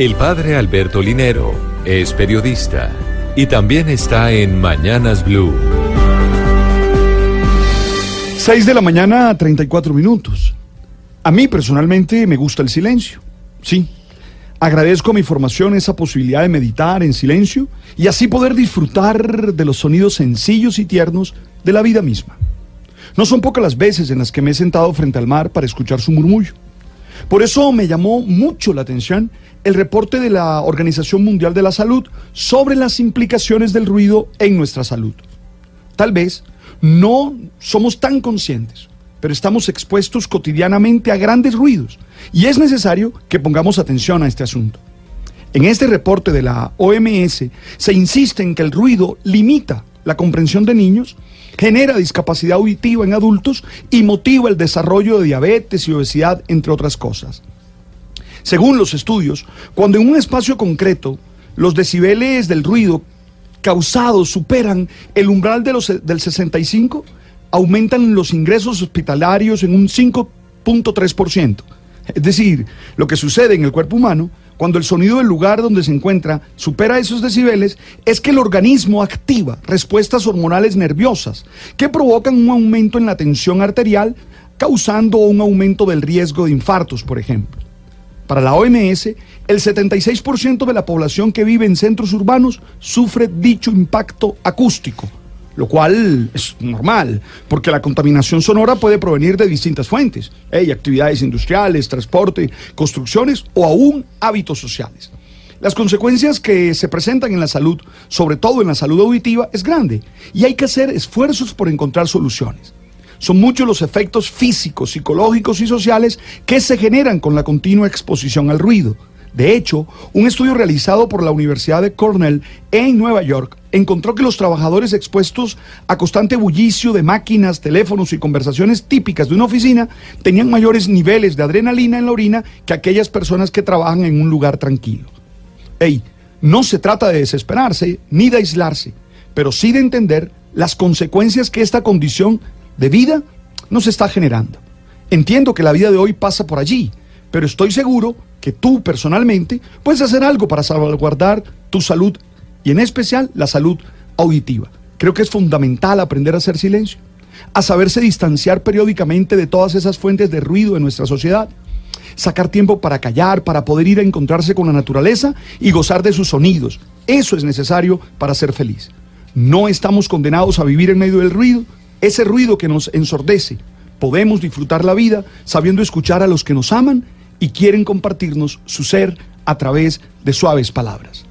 El padre Alberto Linero es periodista y también está en Mañanas Blue. 6 de la mañana, 34 minutos. A mí personalmente me gusta el silencio. Sí. Agradezco a mi formación esa posibilidad de meditar en silencio y así poder disfrutar de los sonidos sencillos y tiernos de la vida misma. No son pocas las veces en las que me he sentado frente al mar para escuchar su murmullo. Por eso me llamó mucho la atención el reporte de la Organización Mundial de la Salud sobre las implicaciones del ruido en nuestra salud. Tal vez no somos tan conscientes, pero estamos expuestos cotidianamente a grandes ruidos y es necesario que pongamos atención a este asunto. En este reporte de la OMS se insiste en que el ruido limita la comprensión de niños, genera discapacidad auditiva en adultos y motiva el desarrollo de diabetes y obesidad, entre otras cosas. Según los estudios, cuando en un espacio concreto los decibeles del ruido causados superan el umbral de los, del 65, aumentan los ingresos hospitalarios en un 5.3%. Es decir, lo que sucede en el cuerpo humano cuando el sonido del lugar donde se encuentra supera esos decibeles es que el organismo activa respuestas hormonales nerviosas que provocan un aumento en la tensión arterial, causando un aumento del riesgo de infartos, por ejemplo. Para la OMS, el 76% de la población que vive en centros urbanos sufre dicho impacto acústico, lo cual es normal, porque la contaminación sonora puede provenir de distintas fuentes, hay actividades industriales, transporte, construcciones o aún hábitos sociales. Las consecuencias que se presentan en la salud, sobre todo en la salud auditiva, es grande y hay que hacer esfuerzos por encontrar soluciones. Son muchos los efectos físicos, psicológicos y sociales que se generan con la continua exposición al ruido. De hecho, un estudio realizado por la Universidad de Cornell en Nueva York encontró que los trabajadores expuestos a constante bullicio de máquinas, teléfonos y conversaciones típicas de una oficina tenían mayores niveles de adrenalina en la orina que aquellas personas que trabajan en un lugar tranquilo. Ey, no se trata de desesperarse ni de aislarse, pero sí de entender las consecuencias que esta condición de vida no se está generando. Entiendo que la vida de hoy pasa por allí, pero estoy seguro que tú personalmente puedes hacer algo para salvaguardar tu salud y en especial la salud auditiva. Creo que es fundamental aprender a hacer silencio, a saberse distanciar periódicamente de todas esas fuentes de ruido en nuestra sociedad, sacar tiempo para callar, para poder ir a encontrarse con la naturaleza y gozar de sus sonidos. Eso es necesario para ser feliz. No estamos condenados a vivir en medio del ruido, ese ruido que nos ensordece. Podemos disfrutar la vida sabiendo escuchar a los que nos aman y quieren compartirnos su ser a través de suaves palabras.